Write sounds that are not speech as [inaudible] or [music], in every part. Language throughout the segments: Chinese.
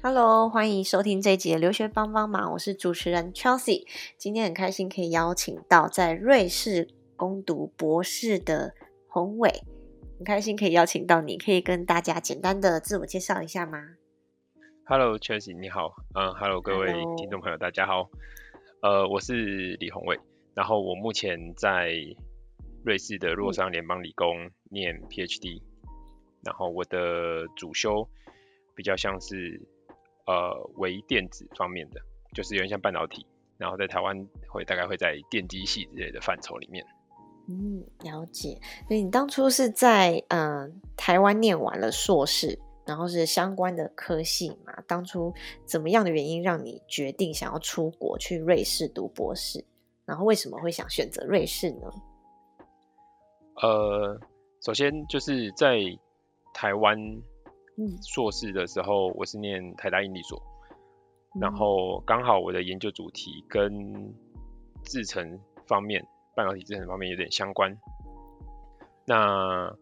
Hello，欢迎收听这一集的留学帮帮忙，我是主持人 Chelsea。今天很开心可以邀请到在瑞士攻读博士的宏伟，很开心可以邀请到你，可以跟大家简单的自我介绍一下吗？Hello，Chelsea，你好。嗯，Hello，各位听众朋友，大家好。呃，我是李宏伟，然后我目前在瑞士的洛桑联邦理工念 PhD，然后我的主修比较像是。呃，微电子方面的，就是有点像半导体，然后在台湾会大概会在电机系之类的范畴里面。嗯，了解。所以你当初是在嗯台湾念完了硕士，然后是相关的科系嘛？当初怎么样的原因让你决定想要出国去瑞士读博士？然后为什么会想选择瑞士呢？呃，首先就是在台湾。硕士的时候，我是念台大应力所，然后刚好我的研究主题跟制程方面、半导体制程方面有点相关。那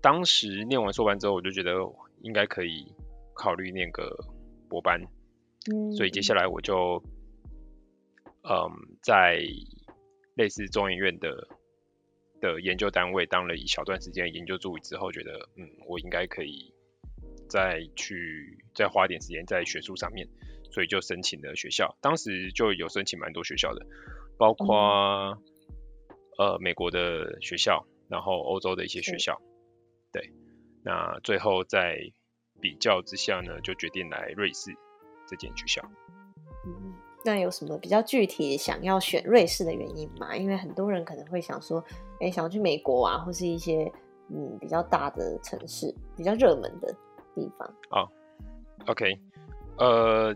当时念完硕班之后，我就觉得应该可以考虑念个博班，所以接下来我就嗯在类似中研院的的研究单位当了一小段时间研究助理之后，觉得嗯我应该可以。再去再花点时间在学术上面，所以就申请了学校。当时就有申请蛮多学校的，包括呃美国的学校，然后欧洲的一些学校。对，那最后在比较之下呢，就决定来瑞士这间学校。嗯，那有什么比较具体想要选瑞士的原因吗？因为很多人可能会想说，哎，想要去美国啊，或是一些嗯比较大的城市，比较热门的。地方啊，OK，呃，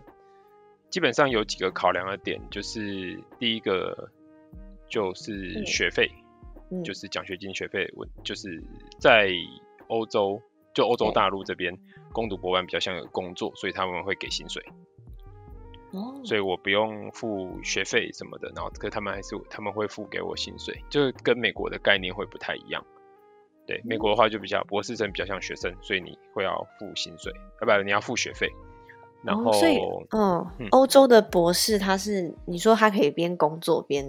基本上有几个考量的点，就是第一个就是学费，就是奖学金学费，我就是在欧洲，就欧洲大陆这边攻读博班比较像有工作，所以他们会给薪水，哦，所以我不用付学费什么的，然后可他们还是他们会付给我薪水，就跟美国的概念会不太一样。对美国的话就比较博士生比较像学生，所以你会要付薪水，啊不，你要付学费。然后，嗯，欧洲的博士他是你说他可以边工作边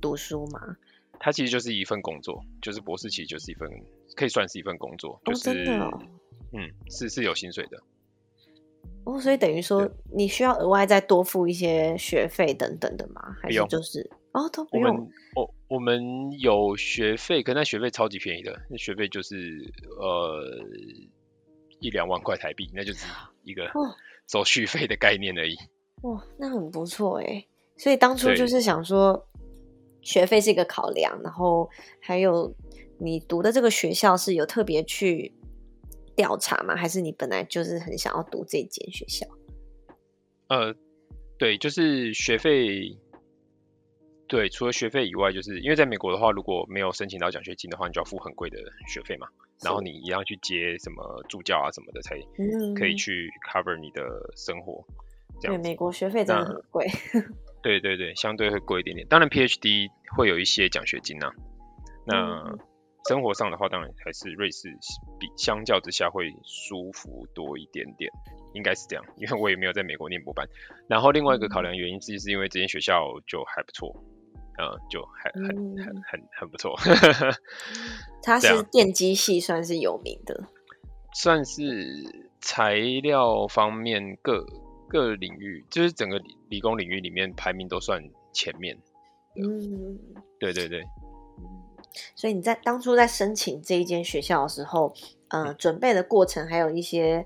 读书吗？他其实就是一份工作，就是博士其实就是一份可以算是一份工作，就是嗯是是有薪水的。哦，所以等于说你需要额外再多付一些学费等等的吗？还是就是哦都不用。我们有学费，可那学费超级便宜的，那学费就是呃一两万块台币，那就是一个手续费的概念而已。哇，那很不错哎。所以当初就是想说，学费是一个考量，然后还有你读的这个学校是有特别去调查吗？还是你本来就是很想要读这间学校？呃，对，就是学费。对，除了学费以外，就是因为在美国的话，如果没有申请到奖学金的话，你就要付很贵的学费嘛。然后你一样去接什么助教啊什么的，才可以去 cover 你的生活。对，美国学费真的很贵。[laughs] 对对对，相对会贵一点点。当然，PhD 会有一些奖学金啊。那生活上的话，当然还是瑞士比相较之下会舒服多一点点，应该是这样。因为我也没有在美国念博班。然后另外一个考量原因，其实是因为这间学校就还不错。嗯，就很很很很很不错。[laughs] 它是电机系，算是有名的，算是材料方面各各领域，就是整个理理工领域里面排名都算前面。嗯，对对对。所以你在当初在申请这一间学校的时候，呃，准备的过程还有一些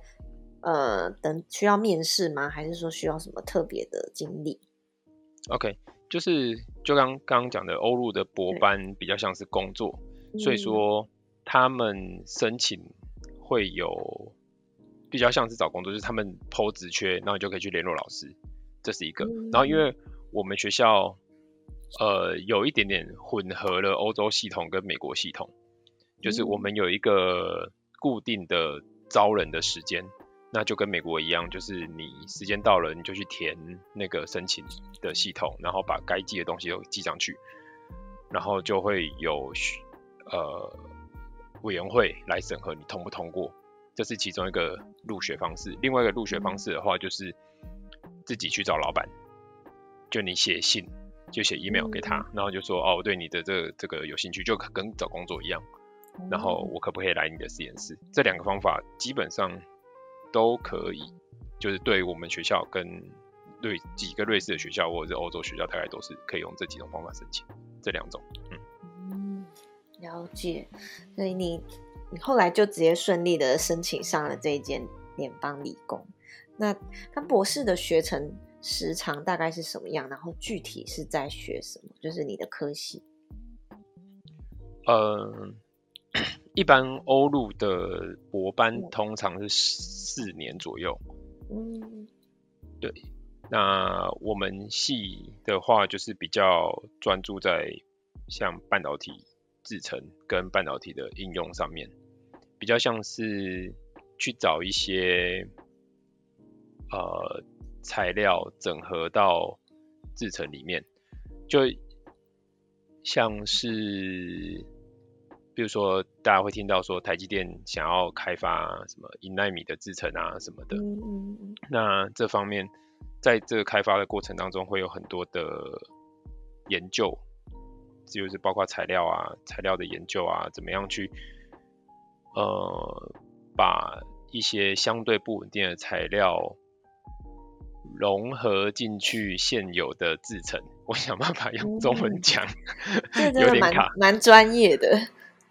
呃等需要面试吗？还是说需要什么特别的经历？OK。就是就刚刚刚讲的欧陆的博班比较像是工作，所以说他们申请会有比较像是找工作，就是他们抛职缺，然后你就可以去联络老师，这是一个。然后因为我们学校呃有一点点混合了欧洲系统跟美国系统，就是我们有一个固定的招人的时间。那就跟美国一样，就是你时间到了，你就去填那个申请的系统，然后把该寄的东西都寄上去，然后就会有呃委员会来审核你通不通过这是其中一个入学方式。另外一个入学方式的话，就是自己去找老板，就你写信，就写 email 给他，然后就说哦，我对你的这这个有兴趣，就跟找工作一样。然后我可不可以来你的实验室？这两个方法基本上都可以，就是对我们学校跟瑞几个瑞士的学校或者是欧洲学校，大概都是可以用这几种方法申请。这两种，嗯嗯，了解。所以你你后来就直接顺利的申请上了这一间联邦理工。那他博士的学程时长大概是什么样？然后具体是在学什么？就是你的科系。嗯。一般欧陆的博班通常是四年左右。嗯，对。那我们系的话，就是比较专注在像半导体制成跟半导体的应用上面，比较像是去找一些呃材料整合到制成里面，就像是。比如说，大家会听到说台积电想要开发什么一纳米的制程啊什么的。嗯嗯那这方面，在这个开发的过程当中，会有很多的研究，就是包括材料啊、材料的研究啊，怎么样去呃把一些相对不稳定的材料融合进去现有的制程。我想办法用中文讲，[laughs] 有点卡，蛮专业的。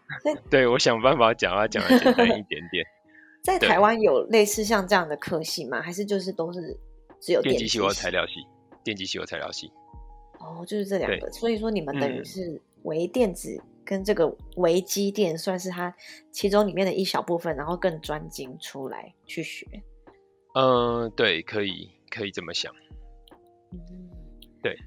[laughs] 对，我想办法讲啊，讲的简单一点点。[laughs] 在台湾有类似像这样的科系吗？还是就是都是只有电机系或材料系？电机系或材料系。哦，就是这两个。所以说你们等于是微电子跟这个微机电算是它其中里面的一小部分，然后更专精出来去学。嗯，对，可以可以这么想。嗯，对。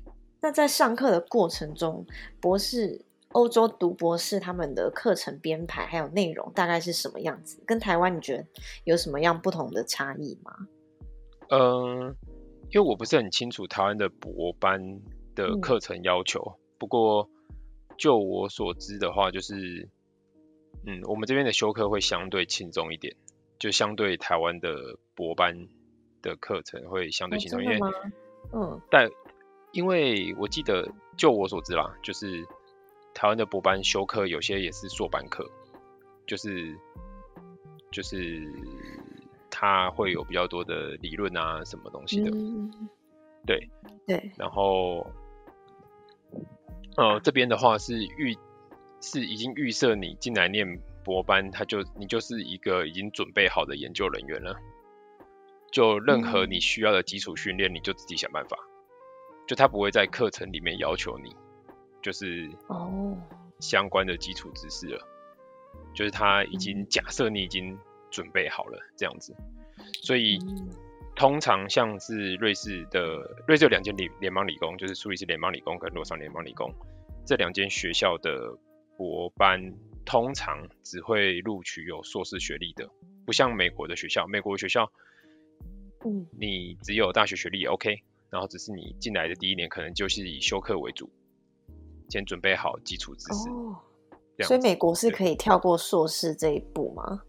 那在上课的过程中，博士。欧洲读博士，他们的课程编排还有内容大概是什么样子？跟台湾你觉得有什么样不同的差异吗？嗯，因为我不是很清楚台湾的博班的课程要求，不过就我所知的话，就是，嗯，我们这边的修课会相对轻松一点，就相对台湾的博班的课程会相对轻松，因为，嗯，但因为我记得就我所知啦，就是。台湾的博班修课有些也是硕班课，就是就是他会有比较多的理论啊，什么东西的，对对。然后，呃，这边的话是预是已经预设你进来念博班，他就你就是一个已经准备好的研究人员了，就任何你需要的基础训练，你就自己想办法，就他不会在课程里面要求你。就是哦，相关的基础知识了，就是他已经假设你已经准备好了这样子，所以通常像是瑞士的瑞士有两间联联邦理工，就是苏黎世联邦理工跟洛桑联邦理工这两间学校的博班，通常只会录取有硕士学历的，不像美国的学校，美国学校，嗯，你只有大学学历也 OK，然后只是你进来的第一年可能就是以修课为主。先准备好基础知识，所以美国是可以跳过硕士这一步吗？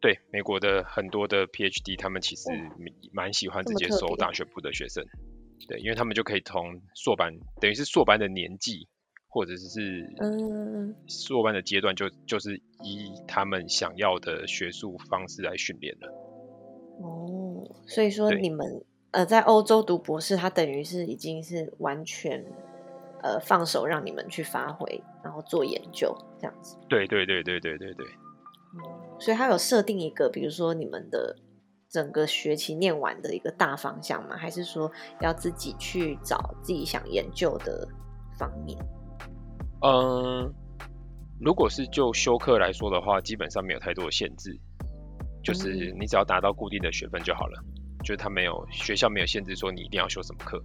对，美国的很多的 PhD，他们其实蛮喜欢直接收大学部的学生，对，因为他们就可以从硕班，等于是硕班的年纪，或者是嗯硕班的阶段，就就是以他们想要的学术方式来训练了。哦，所以说你们呃在欧洲读博士，他等于是已经是完全。呃，放手让你们去发挥，然后做研究这样子。对对对对对对对。所以他有设定一个，比如说你们的整个学期念完的一个大方向吗？还是说要自己去找自己想研究的方面？嗯，如果是就修课来说的话，基本上没有太多的限制，就是你只要达到固定的学分就好了。就是他没有学校没有限制说你一定要修什么课。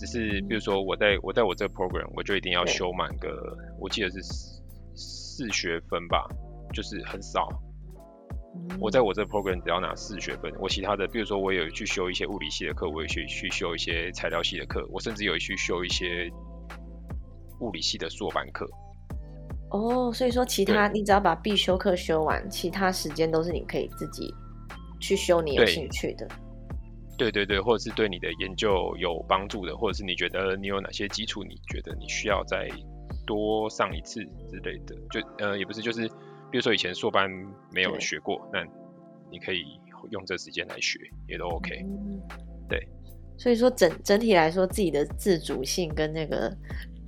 只是，比如说，我在我在我这个 program，我就一定要修满个，我记得是四四学分吧，就是很少。我在我这 program 只要拿四学分，我其他的，比如说我有去修一些物理系的课，我有去去修一些材料系的课，我甚至有去修一些物理系的硕班课。哦，所以说其他你只要把必修课修完，其他时间都是你可以自己去修你有兴趣的。对对对，或者是对你的研究有帮助的，或者是你觉得你有哪些基础，你觉得你需要再多上一次之类的，就呃也不是，就是比如说以前硕班没有学过，那你可以用这时间来学，也都 OK。对，所以说整整体来说，自己的自主性跟那个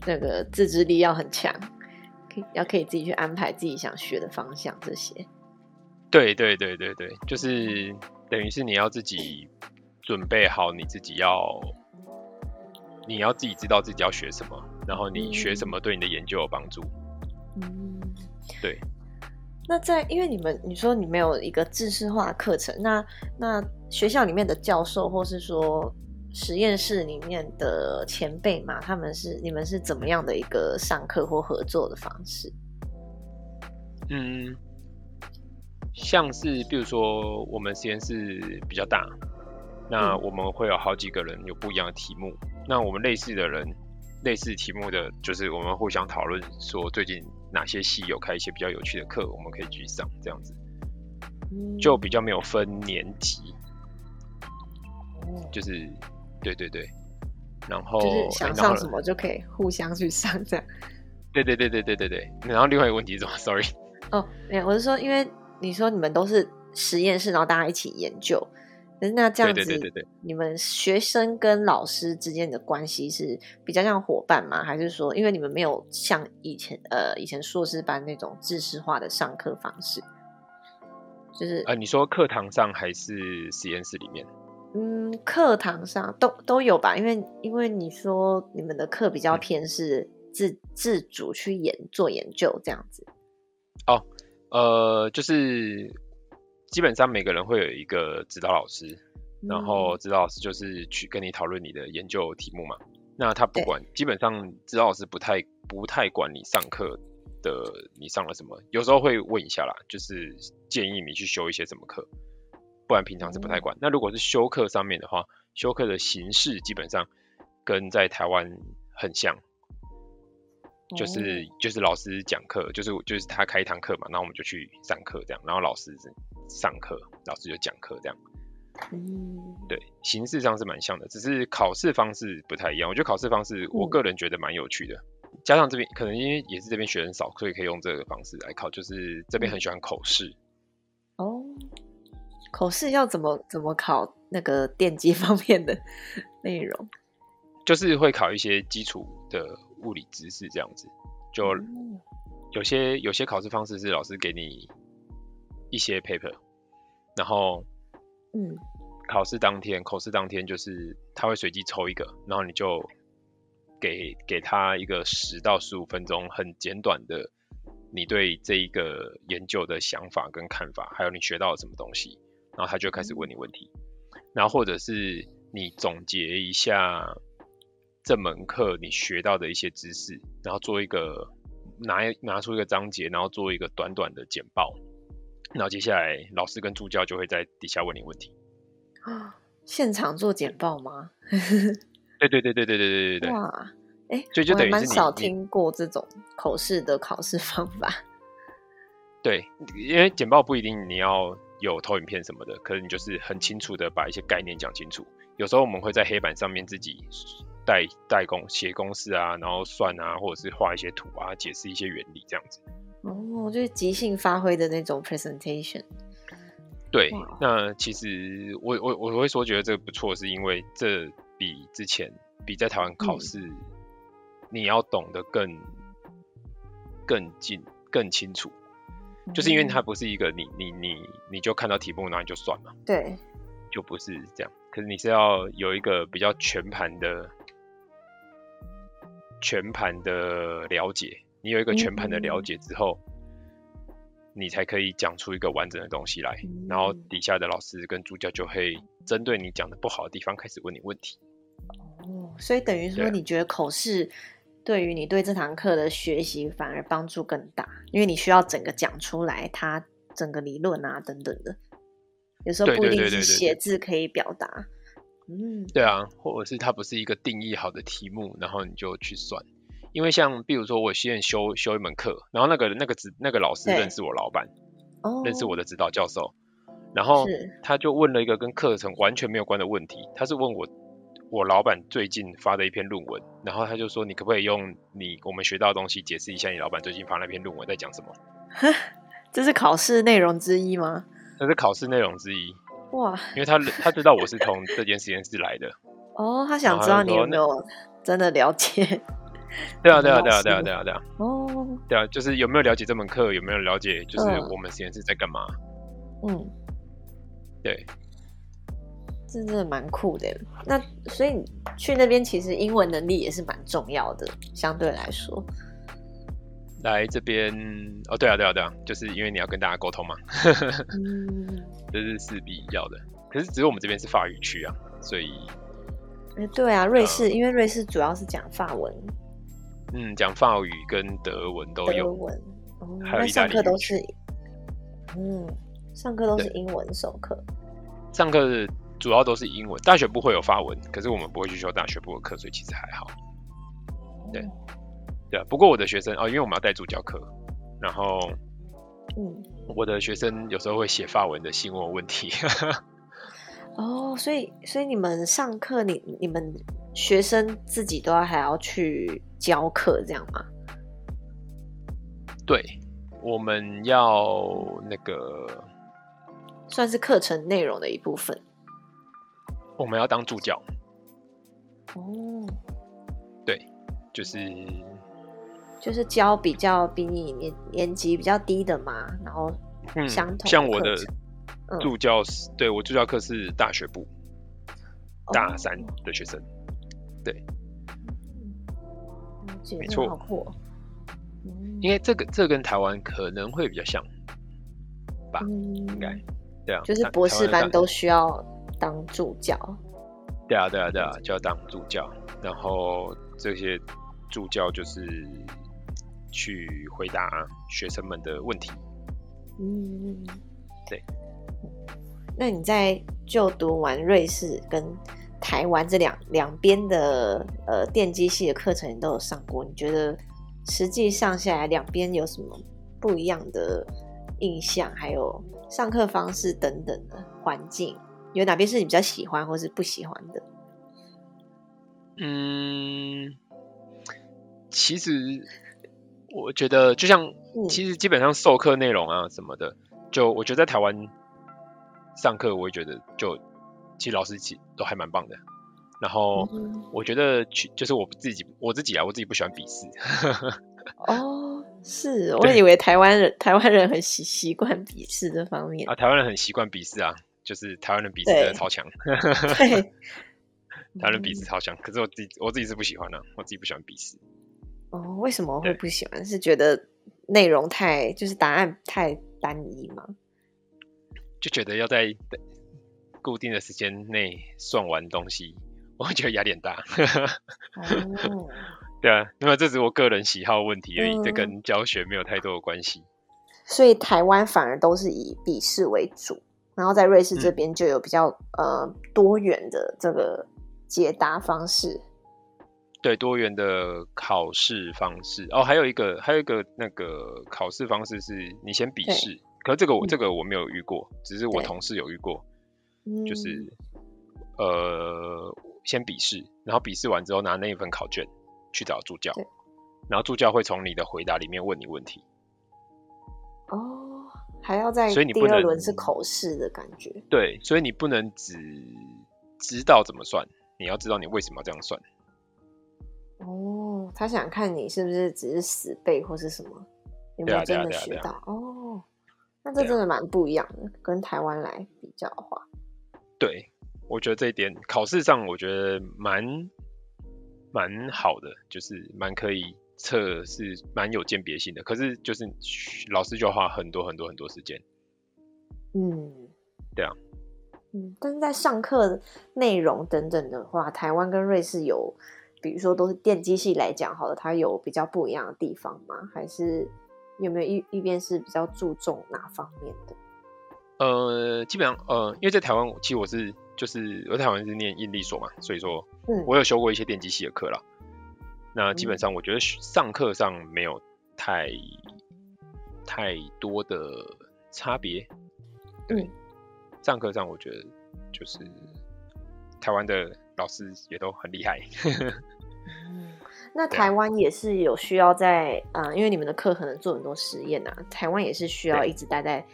那个自制力要很强。要可以自己去安排自己想学的方向，这些。对对对对对，就是等于是你要自己准备好，你自己要，你要自己知道自己要学什么，然后你学什么对你的研究有帮助。嗯，对。那在因为你们你说你没有一个知识化课程，那那学校里面的教授或是说。实验室里面的前辈嘛，他们是你们是怎么样的一个上课或合作的方式？嗯，像是比如说我们实验室比较大，那我们会有好几个人有不一样的题目，那我们类似的人类似题目的，就是我们互相讨论说最近哪些系有开一些比较有趣的课，我们可以去上这样子，就比较没有分年级，就是。对对对，然后就是想上什么就可以互相去上这样。对对对对对对对。然后另外一个问题是什么？Sorry。[laughs] 哦，没有，我是说，因为你说你们都是实验室，然后大家一起研究，那这样子，对对对对，你们学生跟老师之间的关系是比较像伙伴吗？还是说，因为你们没有像以前呃以前硕士班那种知识化的上课方式，就是呃，你说课堂上还是实验室里面？嗯，课堂上都都有吧，因为因为你说你们的课比较偏是自自主去研做研究这样子。哦，呃，就是基本上每个人会有一个指导老师，然后指导老师就是去跟你讨论你的研究题目嘛。那他不管，基本上指导老师不太不太管你上课的你上了什么，有时候会问一下啦，就是建议你去修一些什么课。不然平常是不太管。那如果是修课上面的话，修课的形式基本上跟在台湾很像，就是就是老师讲课，就是就是他开一堂课嘛，那我们就去上课这样，然后老师上课，老师就讲课这样。嗯，对，形式上是蛮像的，只是考试方式不太一样。我觉得考试方式，我个人觉得蛮有趣的。加上这边可能因为也是这边学生少，所以可以用这个方式来考，就是这边很喜欢口试。哦。口试要怎么怎么考那个电机方面的 [laughs] 内容？就是会考一些基础的物理知识这样子。就有些有些考试方式是老师给你一些 paper，然后嗯，考试当天口试当天就是他会随机抽一个，然后你就给给他一个十到十五分钟很简短的你对这一个研究的想法跟看法，还有你学到了什么东西。然后他就开始问你问题，然后或者是你总结一下这门课你学到的一些知识，然后做一个拿拿出一个章节，然后做一个短短的简报，然后接下来老师跟助教就会在底下问你问题。啊，现场做简报吗？对对对对对对对对对。哇，哎，所以就等于蛮少听过这种口试的考试方法。对，因为简报不一定你要。有投影片什么的，可能你就是很清楚的把一些概念讲清楚。有时候我们会在黑板上面自己代代工写公式啊，然后算啊，或者是画一些图啊，解释一些原理这样子。哦，就是即兴发挥的那种 presentation。对，那其实我我我会说觉得这个不错，是因为这比之前比在台湾考试，你要懂得更更近更清楚。就是因为它不是一个你你你你就看到题目然后就算嘛，对，就不是这样。可是你是要有一个比较全盘的全盘的了解，你有一个全盘的了解之后，你才可以讲出一个完整的东西来。然后底下的老师跟助教就会针对你讲的不好的地方开始问你问题。哦，所以等于说你觉得口试？对于你对这堂课的学习反而帮助更大，因为你需要整个讲出来，它整个理论啊等等的，有时候不一定是写字可以表达。嗯，对啊，或者是它不是一个定义好的题目，然后你就去算。因为像比如说我现在修修一门课，然后那个那个指那个老师认识我老板，认识我的指导教授，然后他就问了一个跟课程完全没有关的问题，他是问我我老板最近发的一篇论文，然后他就说你可不可以用你我们学到的东西解释一下你老板最近发那篇论文在讲什么？这是考试内容之一吗？这是考试内容之一。哇，因为他他知道我是从这间实验室来的。[laughs] 哦，他想知道你有没有真的了解。对啊，对啊，对啊，对啊，对啊，对啊。哦。对啊，就是有没有了解这门课，有没有了解，就是我们实验室在干嘛？嗯。对。这真的蛮酷的。那所以去那边其实英文能力也是蛮重要的，相对来说。来这边哦，对啊，对啊，对啊，就是因为你要跟大家沟通嘛。嗯。[laughs] 这是势必要的，可是只是我们这边是法语区啊，所以。哎，对啊，瑞士，因为瑞士主要是讲法文。嗯，讲法语跟德文都有。德文，还有上课都是，嗯，上课都是英文授课。上课主要都是英文，大学部会有法文，可是我们不会去修大学部的课，所以其实还好。对，对啊。不过我的学生哦，因为我们要带助教课，然后，嗯，我的学生有时候会写法文的新闻问题。[laughs] 哦，所以所以你们上课，你你们学生自己都要还要去教课，这样吗？对，我们要那个算是课程内容的一部分。我们要当助教。哦，对，就是就是教比较比你年年级比较低的嘛，然后相同像我的。助教是对我助教课是大学部大三的学生，对，没错，因为这个这跟台湾可能会比较像吧，应该对啊，就是博士班都需要当助教，对啊对啊对啊，就要当助教，然后这些助教就是去回答学生们的问题，嗯，对。那你在就读完瑞士跟台湾这两两边的呃电机系的课程，你都有上过？你觉得实际上下来两边有什么不一样的印象？还有上课方式等等的环境，有哪边是你比较喜欢或是不喜欢的？嗯，其实我觉得就像，其实基本上授课内容啊什么的，就我觉得在台湾。上课我也觉得就其实老师其都还蛮棒的，然后我觉得去就是我自己我自己啊我自己不喜欢笔试。[laughs] 哦，是我以为台湾人台湾人很习习惯笔试这方面啊，台湾人很习惯笔试啊，就是台湾人笔试真的超强。对，[laughs] 台湾人笔试超强，可是我自己我自己是不喜欢的，我自己不喜欢笔试。哦，为什么会不喜欢？是觉得内容太就是答案太单一吗？就觉得要在固定的时间内算完东西，我会觉得压力很大。哦，[laughs] 对啊，那么这是我个人喜好问题而已，这跟教学没有太多的关系。所以台湾反而都是以笔试为主，然后在瑞士这边就有比较呃多元的这个解答方式。对，多元的考试方式哦，还有一个还有一个那个考试方式是你先笔试。可是这个我这个我没有遇过，只是我同事有遇过，就是呃先笔试，然后笔试完之后拿那一份考卷去找助教，然后助教会从你的回答里面问你问题。哦，还要在所以你第二轮是口试的感觉。对，所以你不能只知道怎么算，你要知道你为什么要这样算。哦，他想看你是不是只是死背或是什么，有没有真的学到？哦。那这真的蛮不一样的，跟台湾来比较的话。对，我觉得这一点考试上，我觉得蛮蛮好的，就是蛮可以测试，蛮有鉴别性的。可是就是老师就要花很多很多很多时间。嗯，对啊。嗯，但是在上课内容等等的话，台湾跟瑞士有，比如说都是电机系来讲，好了，它有比较不一样的地方吗？还是？有没有一一边是比较注重哪方面的？呃，基本上呃，因为在台湾，其实我是就是我在台湾是念应力所嘛，所以说，嗯，我有修过一些电机系的课啦。那基本上我觉得上课上没有太太多的差别。对，上课上我觉得就是台湾的老师也都很厉害。[laughs] 那台湾也是有需要在呃，因为你们的课可能做很多实验啊，台湾也是需要一直待在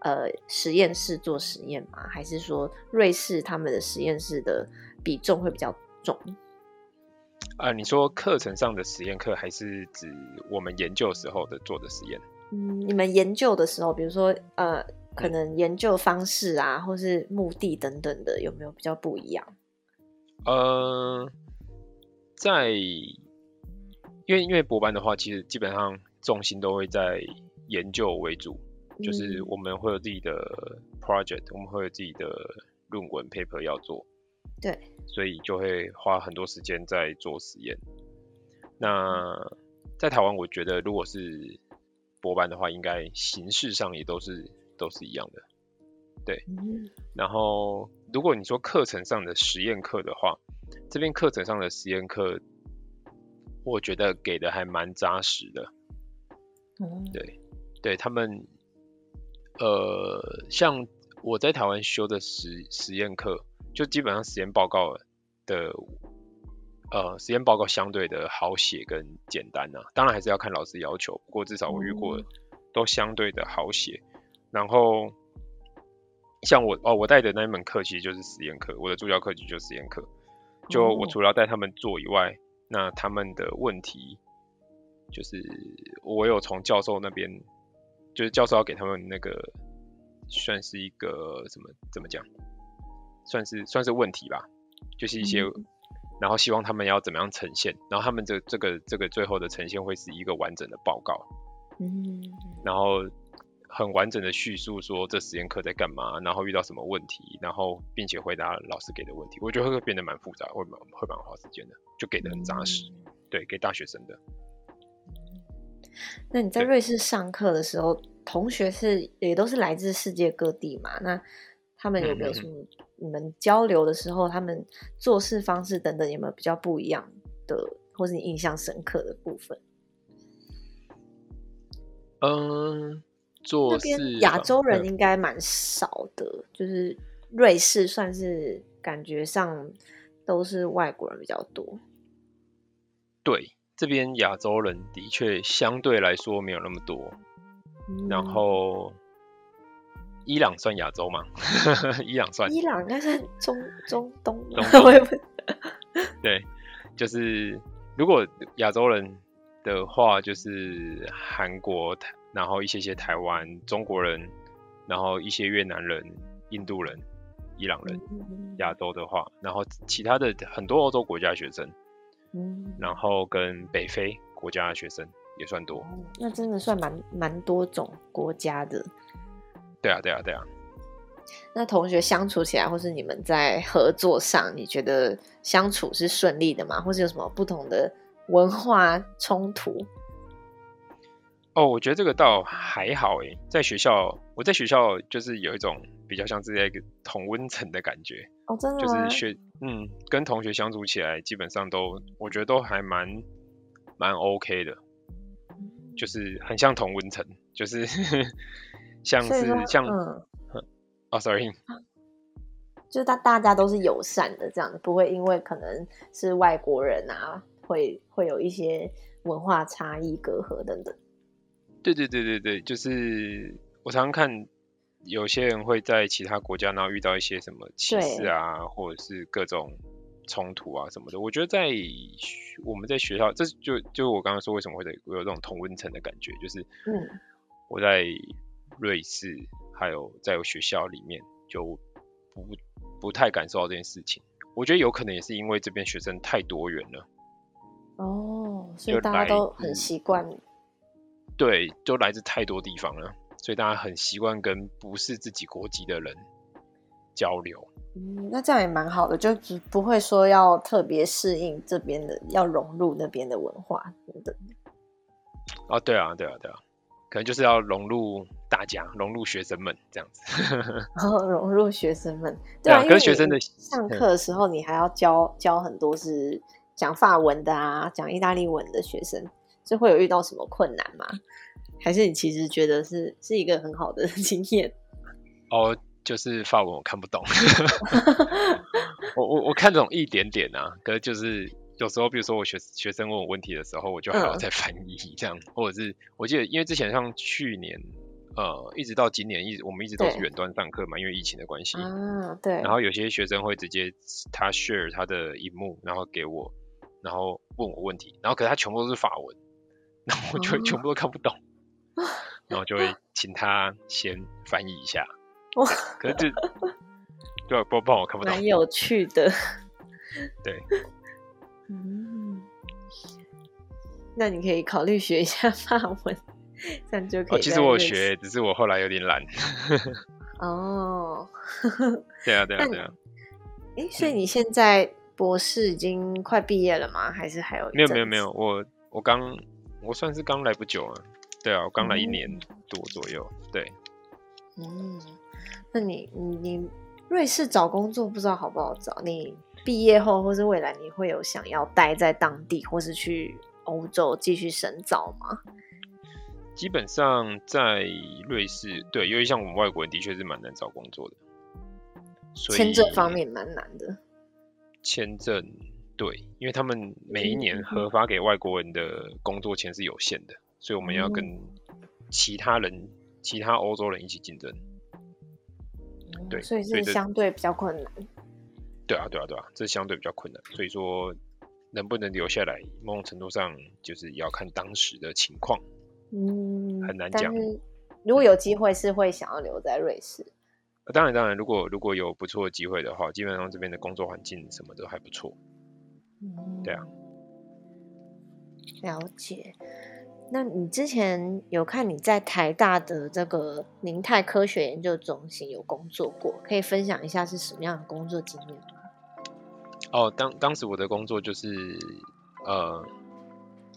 呃实验室做实验吗？还是说瑞士他们的实验室的比重会比较重？呃，你说课程上的实验课，还是指我们研究时候的做的实验？嗯，你们研究的时候，比如说呃，可能研究方式啊，或是目的等等的，有没有比较不一样？呃，在因为因为博班的话，其实基本上重心都会在研究为主，就是我们会有自己的 project，我们会有自己的论文 paper 要做，对，所以就会花很多时间在做实验。那在台湾，我觉得如果是博班的话，应该形式上也都是都是一样的，对。然后如果你说课程上的实验课的话，这边课程上的实验课。我觉得给的还蛮扎实的，对，对他们，呃，像我在台湾修的实实验课，就基本上实验报告的，呃，实验报告相对的好写跟简单呐，当然还是要看老师要求，不过至少我遇过都相对的好写。然后，像我哦，我带的那一门课其实就是实验课，我的助教课就是实验课，就我除了要带他们做以外。那他们的问题就是，我有从教授那边，就是教授要给他们那个，算是一个怎么怎么讲，算是算是问题吧，就是一些，然后希望他们要怎么样呈现，然后他们这这个这个最后的呈现会是一个完整的报告，嗯，然后。很完整的叙述说这实验课在干嘛，然后遇到什么问题，然后并且回答老师给的问题，我觉得会变得蛮复杂，会蛮会蛮花时间的，就给的很扎实，对，给大学生的。那你在瑞士上课的时候，同学是也都是来自世界各地嘛？那他们有没有什么你们交流的时候，他们做事方式等等有没有比较不一样的，或是你印象深刻的部分？嗯。那边亚洲人应该蛮少的，就是瑞士算是感觉上都是外国人比较多。对，这边亚洲人的确相对来说没有那么多。然后伊朗算亚洲吗？[laughs] 伊朗算？伊朗应该算中中东。[laughs] 对，就是如果亚洲人的话，就是韩国台。然后一些些台湾中国人，然后一些越南人、印度人、伊朗人，亚洲的话，然后其他的很多欧洲国家学生，嗯，然后跟北非国家的学生也算多，那真的算蛮蛮多种国家的。对啊，对啊，对啊。那同学相处起来，或是你们在合作上，你觉得相处是顺利的吗？或是有什么不同的文化冲突？哦，我觉得这个倒还好诶，在学校，我在学校就是有一种比较像是在一个同温层的感觉。哦，真的就是学，嗯，跟同学相处起来，基本上都我觉得都还蛮蛮 OK 的，就是很像同温层，就是 [laughs] 像是像，哦，sorry，就是大大家都是友善的这样，不会因为可能是外国人啊，会会有一些文化差异、隔阂等等。对对对对对，就是我常常看有些人会在其他国家，然后遇到一些什么歧视啊，或者是各种冲突啊什么的。我觉得在我们在学校，这就就我刚刚说为什么会有这种同温层的感觉，就是嗯，我在瑞士还有在学校里面就不不太感受到这件事情。我觉得有可能也是因为这边学生太多元了。哦，所以大家都很习惯。对，都来自太多地方了，所以大家很习惯跟不是自己国籍的人交流。嗯，那这样也蛮好的，就不不会说要特别适应这边的，要融入那边的文化等等。哦，对啊，对啊，对啊，可能就是要融入大家，融入学生们这样子。[laughs] 哦，融入学生们，对啊，跟学生的上课的时候，你还要教教很多是讲法文的啊，讲意大利文的学生，是会有遇到什么困难吗？还是你其实觉得是是一个很好的 [laughs] 经验？哦，就是法文我看不懂，[laughs] 我我我看懂一点点啊，可是就是有时候，比如说我学学生问我问题的时候，我就还要再 [laughs] 翻译这样，或者是我记得，因为之前像去年。呃，一直到今年，一直我们一直都是远端上课嘛，因为疫情的关系。嗯，对。然后有些学生会直接他 share 他的荧幕，然后给我，然后问我问题，然后可是他全部都是法文，然后我就全部都看不懂，[laughs] 然后就会请他先翻译一下。哇！可是这对不不我看不懂。蛮有趣的。对。[laughs] 嗯。那你可以考虑学一下法文。这样就可以。其实我学，只是我后来有点懒。哦。[laughs] 对啊，对啊，对啊。哎，所以你现在博士已经快毕业了吗？还是还有？没有，没有，没有。我我刚，我算是刚来不久啊。对啊，我刚来一年多左右。对。嗯，那你你你瑞士找工作不知道好不好找？你毕业后或是未来你会有想要待在当地，或是去欧洲继续深造吗？基本上在瑞士，对，因为像我们外国人的确是蛮难找工作的，签证方面蛮难的。签证，对，因为他们每一年核发给外国人的工作签是有限的，所以我们要跟其他人、其他欧洲人一起竞争。对，所以是相对比较困难。对啊，对啊，对啊，这相对比较困难。所以说，能不能留下来，某种程度上就是要看当时的情况。嗯，很难讲。如果有机会，是会想要留在瑞士。当然，当然，如果如果有不错的机会的话，基本上这边的工作环境什么都还不错。嗯，对啊。了解。那你之前有看你在台大的这个宁泰科学研究中心有工作过，可以分享一下是什么样的工作经验吗？哦，当当时我的工作就是呃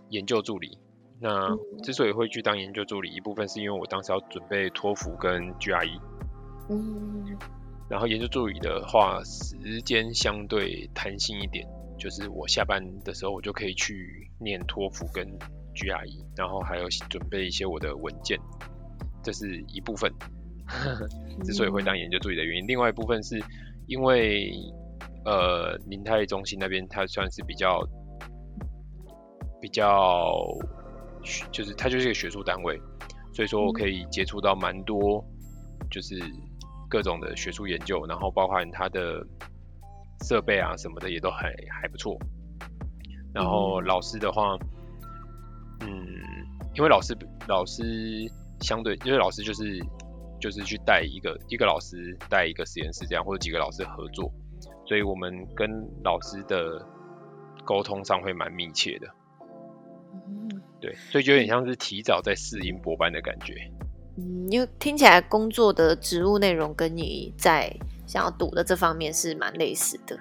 研究助理。那之所以会去当研究助理，一部分是因为我当时要准备托福跟 GRE，嗯，然后研究助理的话，时间相对弹性一点，就是我下班的时候，我就可以去念托福跟 GRE，然后还有准备一些我的文件，这是一部分。[laughs] 之所以会当研究助理的原因，另外一部分是因为呃，林泰中心那边它算是比较比较。就是它就是一个学术单位，所以说我可以接触到蛮多，就是各种的学术研究，然后包含它的设备啊什么的也都还还不错。然后老师的话，嗯，因为老师老师相对，因为老师就是就是去带一个一个老师带一个实验室这样，或者几个老师合作，所以我们跟老师的沟通上会蛮密切的。对，所以就有点像是提早在适应博班的感觉。嗯，因为听起来工作的职务内容跟你在想要读的这方面是蛮类似的。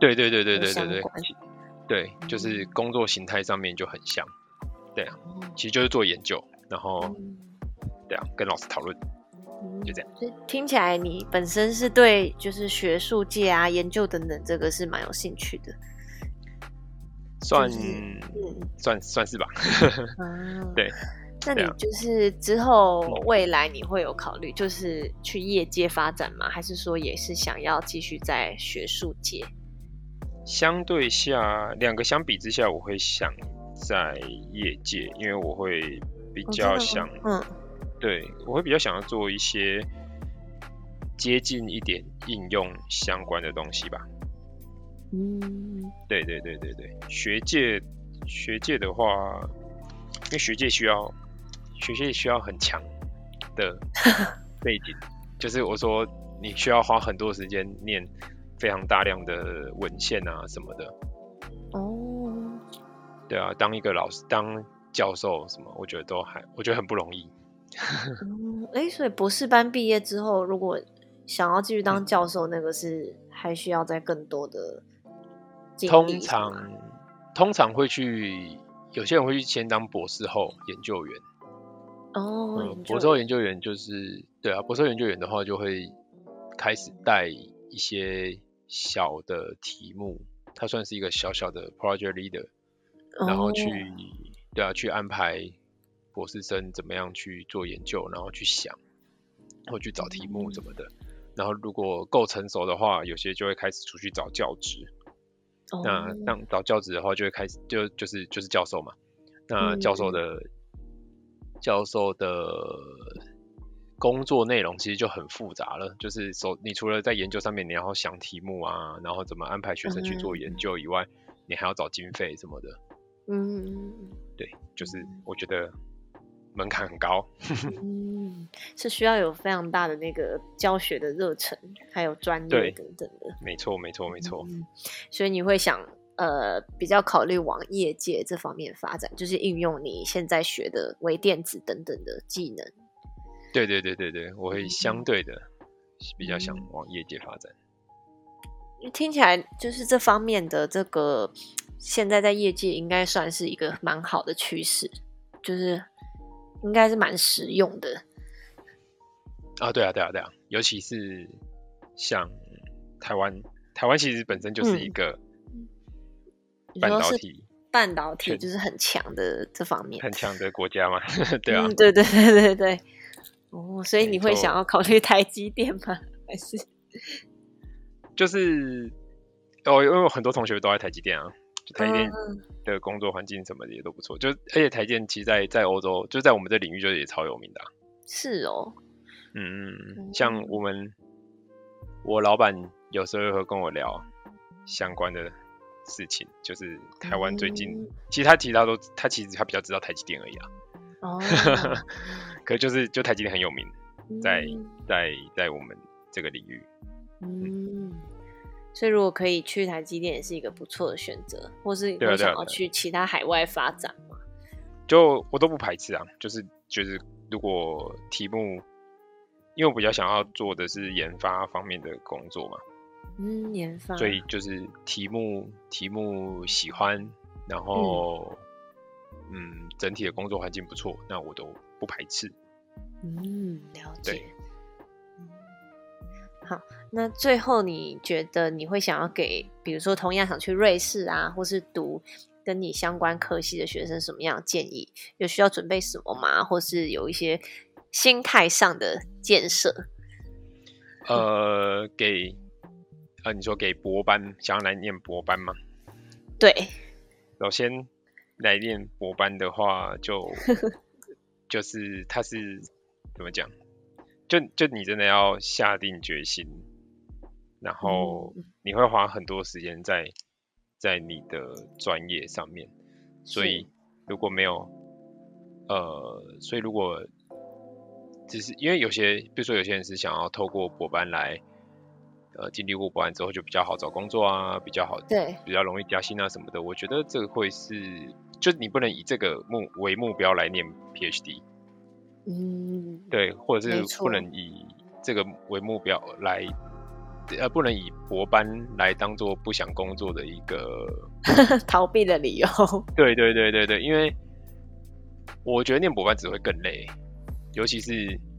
对对对对对对对，对，就是工作形态上面就很像。对啊，其实就是做研究，然后对啊，跟老师讨论，就这样。听起来你本身是对就是学术界啊、研究等等这个是蛮有兴趣的。算，算算是吧。[laughs] 对，那你就是之后未来你会有考虑，就是去业界发展吗？还是说也是想要继续在学术界？相对下，两个相比之下，我会想在业界，因为我会比较想，嗯，对我会比较想要做一些接近一点应用相关的东西吧。嗯，对对对对对，学界学界的话，因为学界需要学习需要很强的 [laughs] 背景，就是我说你需要花很多时间念非常大量的文献啊什么的。哦，对啊，当一个老师当教授什么，我觉得都还我觉得很不容易。[laughs] 嗯，哎，所以博士班毕业之后，如果想要继续当教授，那个是还需要在更多的。通常通常会去，有些人会去先当博士后研究员。哦，博士后研究员就是对啊，博士后研究员的话就会开始带一些小的题目，他算是一个小小的 project leader，然后去对啊，去安排博士生怎么样去做研究，然后去想，或去找题目什么的。然后如果够成熟的话，有些就会开始出去找教职。那当找教职的话，就会开始就就是就是教授嘛。那教授的教授的工作内容其实就很复杂了，就是说你除了在研究上面你要想题目啊，然后怎么安排学生去做研究以外，你还要找经费什么的。嗯，对，就是我觉得。门槛很高，[laughs] 嗯，是需要有非常大的那个教学的热忱，还有专业等等的。没错，没错，没错。所以你会想，呃，比较考虑往业界这方面发展，就是应用你现在学的微电子等等的技能。对对对对对，我会相对的比较想往业界发展。听起来就是这方面的这个，现在在业界应该算是一个蛮好的趋势，就是。应该是蛮实用的啊！对啊，对啊，对啊！尤其是像台湾，台湾其实本身就是一个半导体，半导体就是很强的这方面，很强的国家嘛。[laughs] 对啊，对对对对对。哦，所以你会想要考虑台积电吗？还是就是哦，因为我很多同学都在台积电啊。台电的工作环境什么的也都不错，就而且台电其实在在欧洲，就在我们这领域就也超有名的。是哦，嗯嗯，像我们我老板有时候会跟我聊相关的事情，就是台湾最近，其实他其他都他其实他比较知道台积电而已啊。哦，[laughs] 可就是就台积电很有名，在在在我们这个领域。嗯。所以，如果可以去台积电，也是一个不错的选择，或是你想要去其他海外发展嘛？就我都不排斥啊，就是就是如果题目，因为我比较想要做的是研发方面的工作嘛，嗯，研发，所以就是题目题目喜欢，然后嗯，整体的工作环境不错，那我都不排斥。嗯，了解。好，那最后你觉得你会想要给，比如说同样想去瑞士啊，或是读跟你相关科系的学生什么样的建议？有需要准备什么吗？或是有一些心态上的建设？呃，给呃，你说给博班想要来念博班吗？对，首先来念博班的话，就 [laughs] 就是他是怎么讲？就就你真的要下定决心，然后你会花很多时间在在你的专业上面，所以如果没有呃，所以如果只是因为有些，比如说有些人是想要透过博班来呃经历过博完之后就比较好找工作啊，比较好对，比较容易加薪啊什么的，我觉得这个会是就你不能以这个目为目标来念 PhD。嗯，对，或者是不能以这个为目标来，呃，不能以博班来当做不想工作的一个 [laughs] 逃避的理由。对对对对对，因为我觉得念博班只会更累，尤其是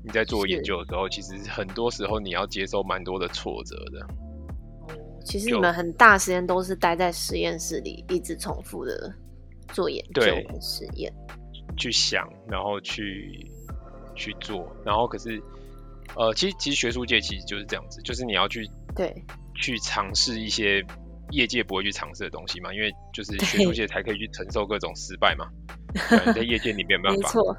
你在做研究的时候，其实很多时候你要接受蛮多的挫折的。哦，其实你们很大时间都是待在实验室里，一直重复的做研究实验，去想，然后去。去做，然后可是，呃，其实其实学术界其实就是这样子，就是你要去对去尝试一些业界不会去尝试的东西嘛，因为就是学术界才可以去承受各种失败嘛，[laughs] 在业界里面没办法，没错，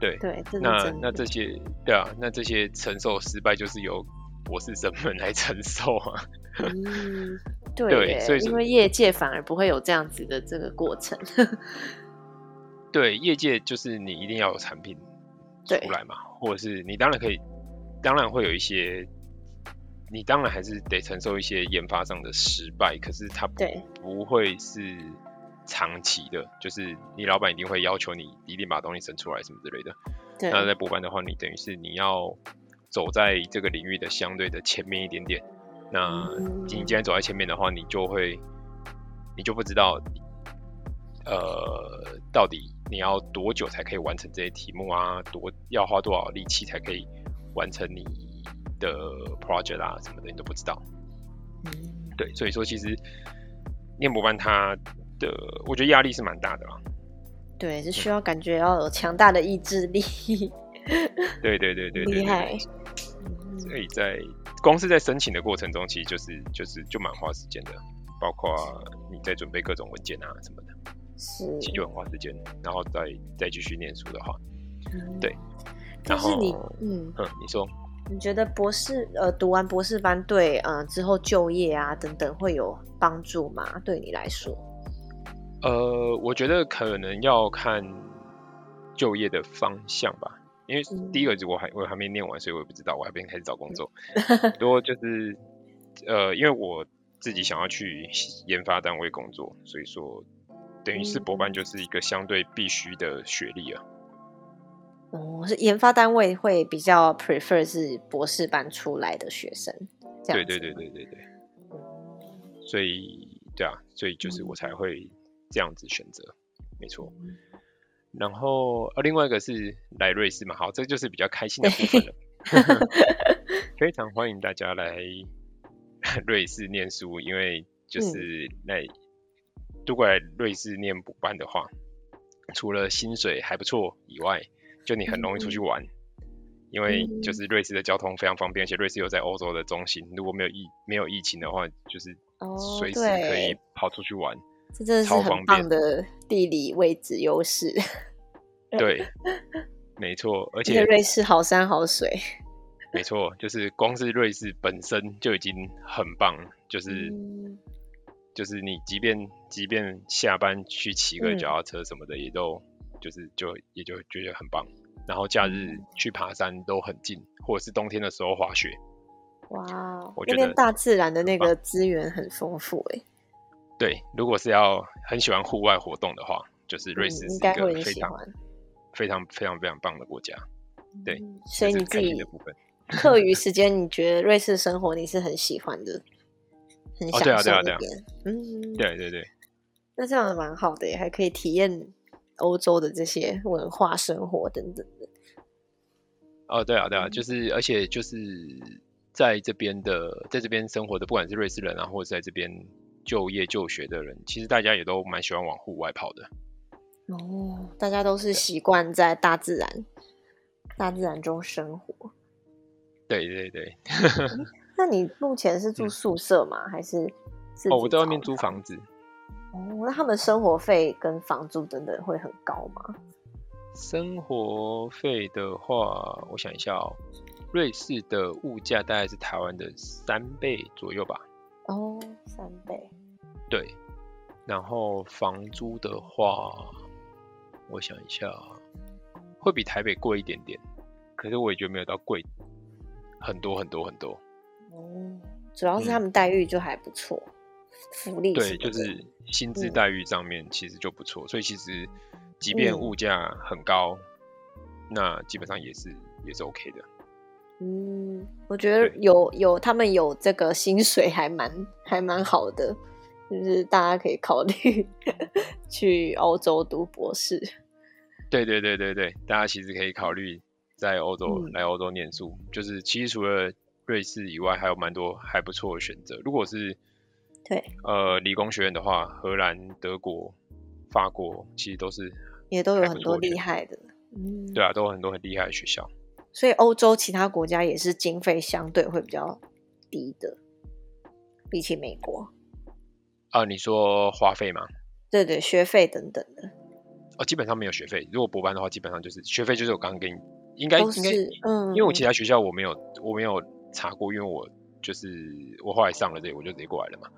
对对，那那这些对啊，那这些承受失败就是由博士生们来承受啊，嗯，对，所以因为业界反而不会有这样子的这个过程，[laughs] 对，业界就是你一定要有产品。出来嘛，或者是你当然可以，当然会有一些，你当然还是得承受一些研发上的失败，可是它不不会是长期的，就是你老板一定会要求你一定把东西生出来什么之类的。那在博班的话，你等于是你要走在这个领域的相对的前面一点点。那你既然走在前面的话，你就会你就不知道，呃，到底。你要多久才可以完成这些题目啊？多要花多少力气才可以完成你的 project 啊？什么的你都不知道。嗯，对，所以说其实念博班它的，我觉得压力是蛮大的啦。对，是需要感觉要有强大的意志力。[laughs] 对对对对，[laughs] 厉害。所以在光是在申请的过程中，其实就是就是就蛮花时间的，包括你在准备各种文件啊什么的，是，其实就很花时间。然后再再继续念书的话，对。但是你，嗯嗯，你说，你觉得博士呃读完博士班对嗯之后就业啊等等会有帮助吗？对你来说？呃，我觉得可能要看就业的方向吧。因为第一个是我还我还没念完，所以我也不知道，我还没开始找工作。[laughs] 多就是呃，因为我自己想要去研发单位工作，所以说等于是博班就是一个相对必须的学历啊。哦，是研发单位会比较 prefer 是博士班出来的学生，对对对对对对。所以对啊，所以就是我才会这样子选择，没错。然后呃，另外一个是来瑞士嘛，好，这就是比较开心的部分了。[laughs] 非常欢迎大家来 [laughs] 瑞士念书，因为就是来如果来瑞士念补班的话，除了薪水还不错以外，就你很容易出去玩，因为就是瑞士的交通非常方便，而且瑞士又在欧洲的中心，如果没有疫没有疫情的话，就是随时可以跑出去玩。这真的是很棒的地理位置优势。对，[laughs] 没错，而且瑞士好山好水。没错，就是光是瑞士本身就已经很棒，就是就是你即便即便下班去骑个脚踏车什么的，也都就是就也就觉得很棒。然后假日去爬山都很近，或者是冬天的时候滑雪。哇，那边大自然的那个资源很丰富哎。对，如果是要很喜欢户外活动的话，就是瑞士是一个非常非常非常非常棒的国家。对，所以你自己 [laughs] 课余时间，你觉得瑞士生活你是很喜欢的，很享受那边。嗯，对对对。[laughs] 那这样蛮好的，还可以体验欧洲的这些文化生活等等的。哦，对啊，对啊，就是而且就是在这边的，在这边生活的，不管是瑞士人啊，或者在这边。就业就学的人，其实大家也都蛮喜欢往户外跑的。哦，大家都是习惯在大自然、大自然中生活。对对对。[laughs] 那你目前是住宿舍吗？还是？哦，我在外面租房子。哦，那他们生活费跟房租等等会很高吗？生活费的话，我想一下哦，瑞士的物价大概是台湾的三倍左右吧。哦，三倍。对，然后房租的话，我想一下，会比台北贵一点点，可是我也觉得没有到贵很多很多很多。哦，主要是他们待遇就还不错，福利对，就是薪资待遇上面其实就不错，所以其实即便物价很高，那基本上也是也是 OK 的。嗯，我觉得有有他们有这个薪水还蛮还蛮好的，就是大家可以考虑 [laughs] 去欧洲读博士。对对对对对，大家其实可以考虑在欧洲来欧洲念书，就是其实除了瑞士以外，还有蛮多还不错的选择。如果是对呃理工学院的话，荷兰、德国、法国其实都是也都有很多厉害的。嗯，对啊，都有很多很厉害的学校。所以欧洲其他国家也是经费相对会比较低的，比起美国。啊，你说花费吗？对对，学费等等的。哦，基本上没有学费。如果博班的话，基本上就是学费，就是我刚刚给你，应该应该，嗯，因为我其他学校我没有我没有查过，因为我就是我后来上了这，我就直接过来了嘛。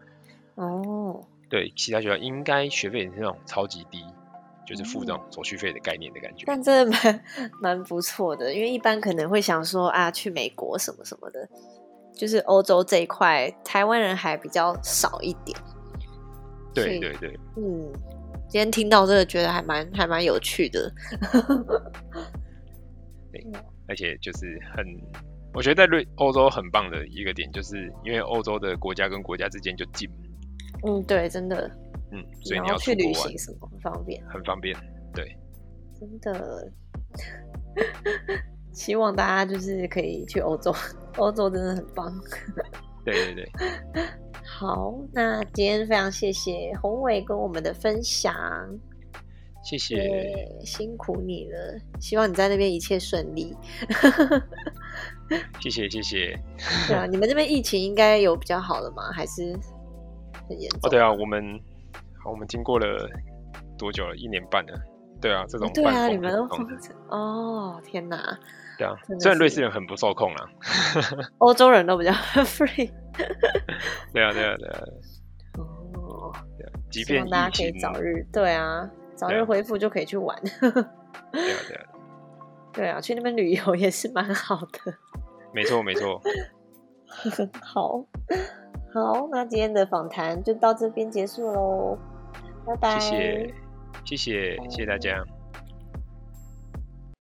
哦。对，其他学校应该学费也是那种超级低。就是付这种手续费的概念的感觉，但真的蛮 [laughs] 蛮不错的，因为一般可能会想说啊，去美国什么什么的，就是欧洲这一块，台湾人还比较少一点。对对对，嗯，今天听到这个，觉得还蛮还蛮有趣的。[laughs] 对，而且就是很，我觉得在瑞欧洲很棒的一个点，就是因为欧洲的国家跟国家之间就近。嗯，对，真的。嗯，所以你要去旅行什么很方便，很方便，对，真的，[laughs] 希望大家就是可以去欧洲，欧洲真的很棒。对对对，[laughs] 好，那今天非常谢谢宏伟跟我们的分享，谢谢，辛苦你了，希望你在那边一切顺利。谢 [laughs] 谢谢谢。对啊，你们这边疫情应该有比较好了吗？还是很严重？哦，对啊，我们好，我们经过了多久了？一年半了。对啊，这种对啊，你们都哦，天哪！对啊，虽然瑞士人很不受控啊，欧洲人都比较 [laughs] free。[laughs] 对啊，对啊，对啊。哦，即便大家可以早日对啊，早日恢复就可以去玩。[laughs] 对啊，对啊，对啊，去那边旅游也是蛮好的。没错，没错。好好，那今天的访谈就到这边结束喽，拜拜。谢谢，谢谢，谢谢大家。